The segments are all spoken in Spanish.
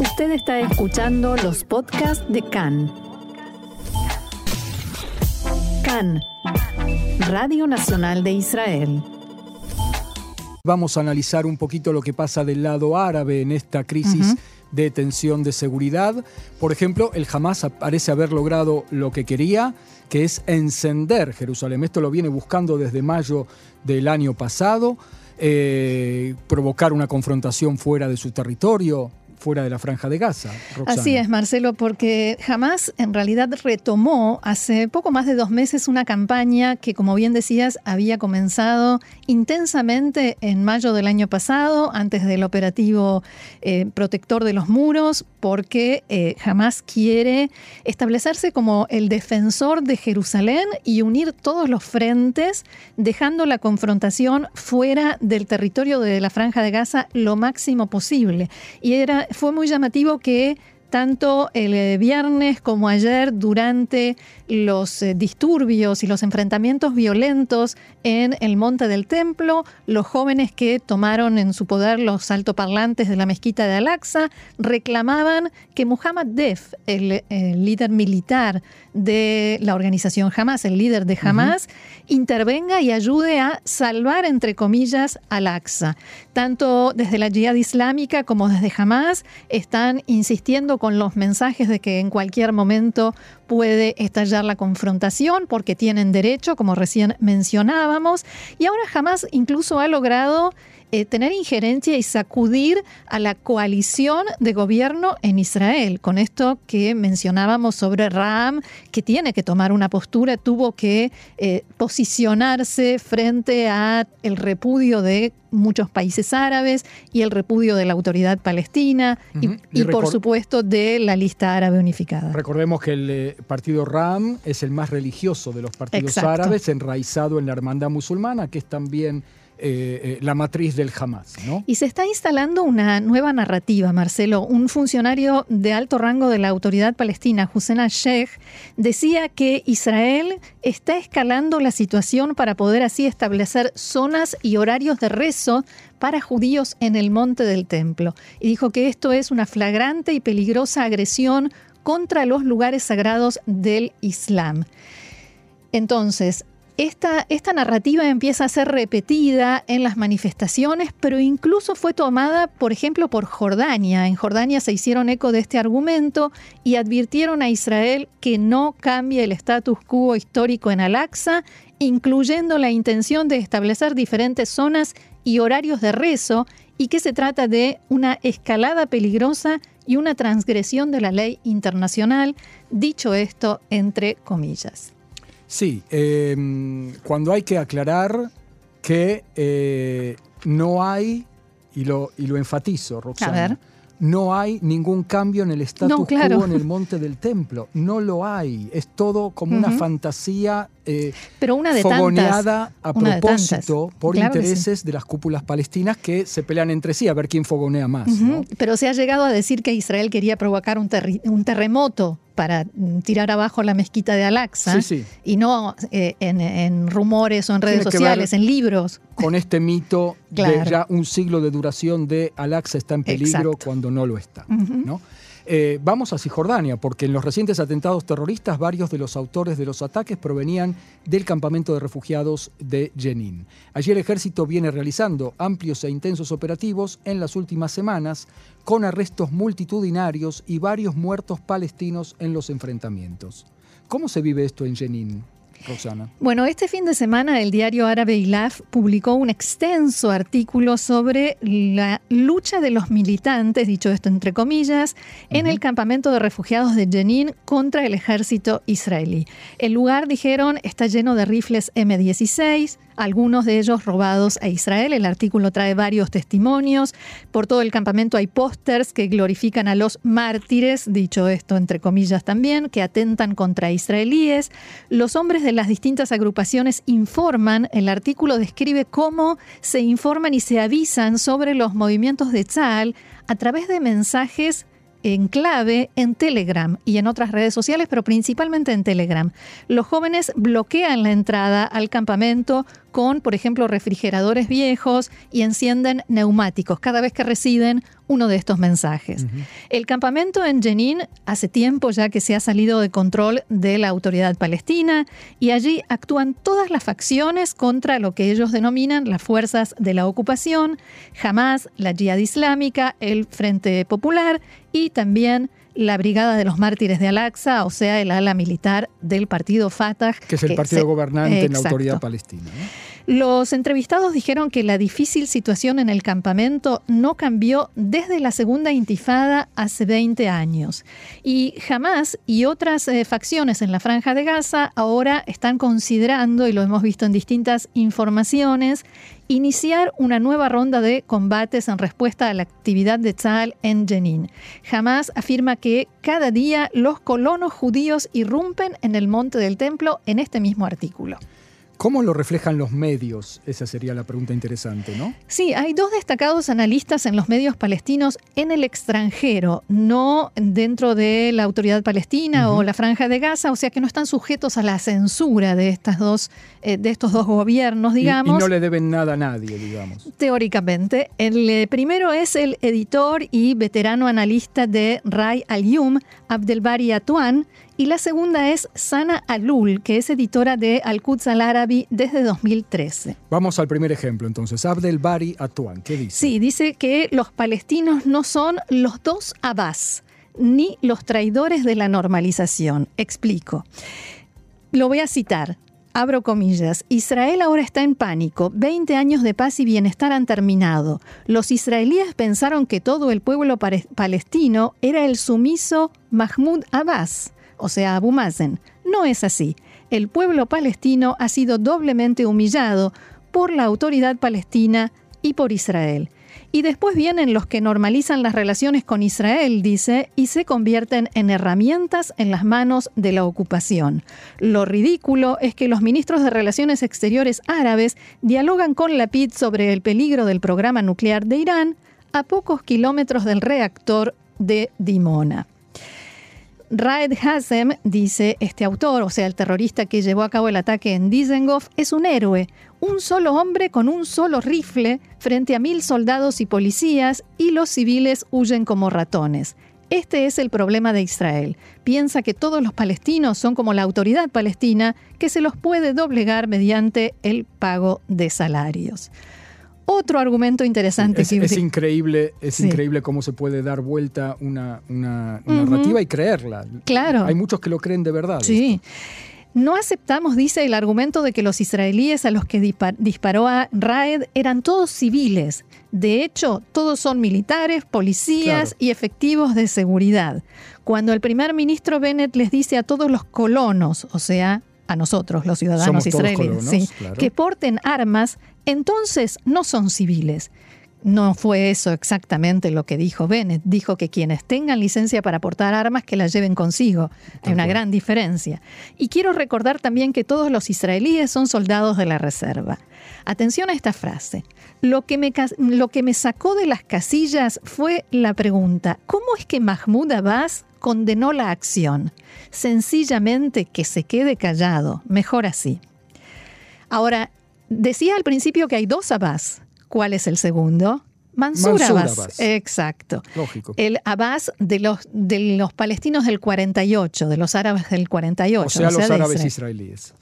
Usted está escuchando los podcasts de CAN. CAN, Radio Nacional de Israel. Vamos a analizar un poquito lo que pasa del lado árabe en esta crisis de tensión de seguridad. Por ejemplo, el Hamas parece haber logrado lo que quería, que es encender Jerusalén. Esto lo viene buscando desde mayo del año pasado, eh, provocar una confrontación fuera de su territorio, fuera de la franja de Gaza. Así es, Marcelo, porque jamás en realidad retomó hace poco más de dos meses una campaña que, como bien decías, había comenzado intensamente en mayo del año pasado, antes del operativo eh, protector de los muros, porque eh, jamás quiere establecerse como el defensor de Jerusalén y unir todos los frentes, dejando la confrontación fuera del territorio de la franja de Gaza lo máximo posible. Y era, fue muy llamativo que tanto el eh, viernes como ayer durante los eh, disturbios y los enfrentamientos violentos en el Monte del Templo, los jóvenes que tomaron en su poder los altoparlantes de la mezquita de Al-Aqsa reclamaban que Muhammad Def, el, líder militar de la organización Hamas, el líder de Hamas, intervenga y ayude a salvar, entre comillas, Al-Aqsa. Tanto desde la Jihad Islámica como desde Hamas están insistiendo con los mensajes de que en cualquier momento puede estallar la confrontación porque tienen derecho, como recién mencionábamos, y ahora jamás incluso ha logrado eh, tener injerencia y sacudir a la coalición de gobierno en Israel. Con esto que mencionábamos sobre Ram, que tiene que tomar una postura, tuvo que eh, posicionarse frente a el repudio de muchos países árabes y el repudio de la autoridad palestina y, por supuesto de la lista árabe unificada. Recordemos que el eh, partido RAM es el más religioso de los partidos árabes, enraizado en la hermandad musulmana, que es también eh, eh, la matriz del Hamas. Y se está instalando una nueva narrativa, Marcelo. Un funcionario de alto rango de la autoridad palestina, Hussein al-Sheikh, decía que Israel está escalando la situación para poder así establecer zonas y horarios de rezo para judíos en el monte del templo. Y dijo que esto es una flagrante y peligrosa agresión contra los lugares sagrados del Islam. Entonces, esta, narrativa empieza a ser repetida en las manifestaciones, pero incluso fue tomada, por ejemplo, por Jordania. En Jordania se hicieron eco de este argumento y advirtieron a Israel que no cambie el status quo histórico en Al-Aqsa, incluyendo la intención de establecer diferentes zonas y horarios de rezo, y que se trata de una escalada peligrosa y una transgresión de la ley internacional, dicho esto entre comillas. Sí, em, cuando hay que aclarar que eh, no hay, y lo, y lo enfatizo, Roxana, no hay ningún cambio en el status quo en el monte del templo. No lo hay. Es todo como una fantasía eh, Pero una de fogoneada a propósito por intereses de las cúpulas palestinas que se pelean entre sí a ver quién fogonea más. Pero se ha llegado a decir que Israel quería provocar un, un terremoto para mm, tirar abajo la mezquita de Al-Aqsa y no eh, en, rumores o en redes sociales, en libros. Con este mito de ya un siglo de duración de Al-Aqsa está en peligro cuando no lo está. ¿no? Eh, vamos a Cisjordania, porque en los recientes atentados terroristas varios de los autores de los ataques provenían del campamento de refugiados de Jenin. Allí el ejército viene realizando amplios e intensos operativos en las últimas semanas, con arrestos multitudinarios y varios muertos palestinos en los enfrentamientos. ¿Cómo se vive esto en Jenin? Bueno, este fin de semana el diario árabe Ilaf publicó un extenso artículo sobre la lucha de los militantes, dicho esto entre comillas, en el campamento de refugiados de Jenin contra el ejército israelí. El lugar, dijeron, está lleno de rifles M16, algunos de ellos robados a Israel. El artículo trae varios testimonios. Por todo el campamento hay pósters que glorifican a los mártires, dicho esto entre comillas también, que atentan contra israelíes. Los hombres de las distintas agrupaciones informan, el artículo describe cómo se informan y se avisan sobre los movimientos de Tzal a través de mensajes en clave en Telegram y en otras redes sociales, pero principalmente en Telegram. Los jóvenes bloquean la entrada al campamento con, por ejemplo, refrigeradores viejos y encienden neumáticos cada vez que residen uno de estos mensajes. El campamento en Jenin hace tiempo ya que se ha salido de control de la autoridad palestina y allí actúan todas las facciones contra lo que ellos denominan las fuerzas de la ocupación, Hamas, la Jihad Islámica, el Frente Popular y también la Brigada de los Mártires de Al-Aqsa, o sea, el ala militar del partido Fatah. Que es el partido gobernante en la autoridad palestina. Los entrevistados dijeron que la difícil situación en el campamento no cambió desde la segunda intifada hace 20 años. Y Hamas y otras eh, facciones en la franja de Gaza ahora están considerando, y lo hemos visto en distintas informaciones, iniciar una nueva ronda de combates en respuesta a la actividad de Tzal en Jenin. Hamas afirma que cada día los colonos judíos irrumpen en el monte del templo en este mismo artículo. ¿Cómo lo reflejan los medios? Esa sería la pregunta interesante, ¿no? Sí, hay dos destacados analistas en los medios palestinos en el extranjero, no dentro de la autoridad palestina o la franja de Gaza, o sea que no están sujetos a la censura de, estas dos, eh, de estos dos gobiernos, digamos. Y, no le deben nada a nadie, digamos. Teóricamente. El eh, primero es el editor y veterano analista de Ray Al-Yum, Abdelbari Atuan, y la segunda es Sana Alul, que es editora de Al-Quds al-Arabi desde 2013. Vamos al primer ejemplo entonces. Abdel Bari Atuan, ¿qué dice? Sí, dice que los palestinos no son los dos Abbas, ni los traidores de la normalización. Explico. Lo voy a citar. Abro comillas, Israel ahora está en pánico, 20 años de paz y bienestar han terminado. Los israelíes pensaron que todo el pueblo palestino era el sumiso Mahmoud Abbas o sea, Abu Mazen. No es así. El pueblo palestino ha sido doblemente humillado por la autoridad palestina y por Israel. Y después vienen los que normalizan las relaciones con Israel, dice, y se convierten en herramientas en las manos de la ocupación. Lo ridículo es que los ministros de Relaciones Exteriores árabes dialogan con la PID sobre el peligro del programa nuclear de Irán a pocos kilómetros del reactor de Dimona. Raed Hassem, dice este autor, o sea, el terrorista que llevó a cabo el ataque en Dizengoff, es un héroe, un solo hombre con un solo rifle frente a mil soldados y policías y los civiles huyen como ratones. Este es el problema de Israel. Piensa que todos los palestinos son como la autoridad palestina que se los puede doblegar mediante el pago de salarios. Otro argumento interesante. Es, es increíble, es increíble cómo se puede dar vuelta una, narrativa y creerla. Claro. Hay muchos que lo creen de verdad. Sí. No aceptamos, dice el argumento de que los israelíes a los que disparó a Raed eran todos civiles. De hecho, todos son militares, policías y efectivos de seguridad. Cuando el primer ministro Bennett les dice a todos los colonos, o sea, a nosotros, los ciudadanos israelíes, que porten armas, entonces no son civiles. No fue eso exactamente lo que dijo Bennett. Dijo que quienes tengan licencia para portar armas, que las lleven consigo. Hay una gran diferencia. Y quiero recordar también que todos los israelíes son soldados de la reserva. Atención a esta frase. Lo que me, lo que me sacó de las casillas fue la pregunta, ¿cómo es que Mahmoud Abbas condenó la acción? Sencillamente que se quede callado. Mejor así. Ahora, Decía al principio que hay dos Abbas. ¿Cuál es el segundo? Mansur, Abbas. Exacto. Lógico. El Abbas de los, de los palestinos del 48, de los árabes del 48. O sea, los árabes israelíes.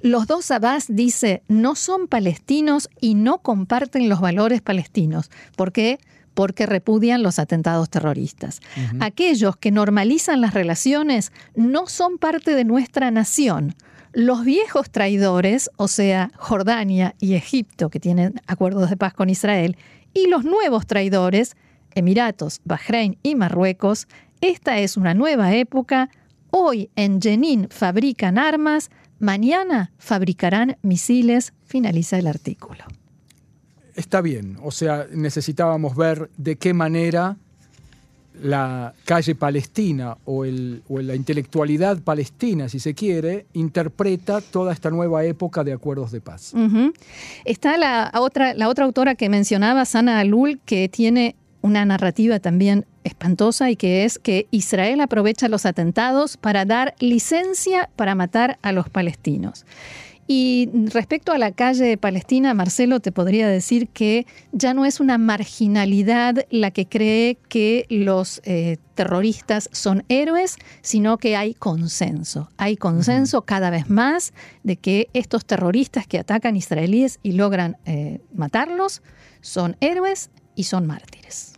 Los dos Abbas, dice, no son palestinos y no comparten los valores palestinos. ¿Por qué? Porque repudian los atentados terroristas. Aquellos que normalizan las relaciones no son parte de nuestra nación los viejos traidores, o sea, Jordania y Egipto, que tienen acuerdos de paz con Israel, y los nuevos traidores, Emiratos, Bahrein y Marruecos, esta es una nueva época. Hoy en Jenin fabrican armas, mañana fabricarán misiles, finaliza el artículo. Está bien, o sea, necesitábamos ver de qué manera la calle palestina o, el, la intelectualidad palestina, si se quiere, interpreta toda esta nueva época de acuerdos de paz. Está la otra, la otra autora que mencionaba, Sana Alul, que tiene una narrativa también espantosa y que es que Israel aprovecha los atentados para dar licencia para matar a los palestinos. Y respecto a la calle palestina, Marcelo, te podría decir que ya no es una marginalidad la que cree que los eh, terroristas son héroes, sino que hay consenso. Hay consenso cada vez más de que estos terroristas que atacan israelíes y logran eh, matarlos son héroes y son mártires.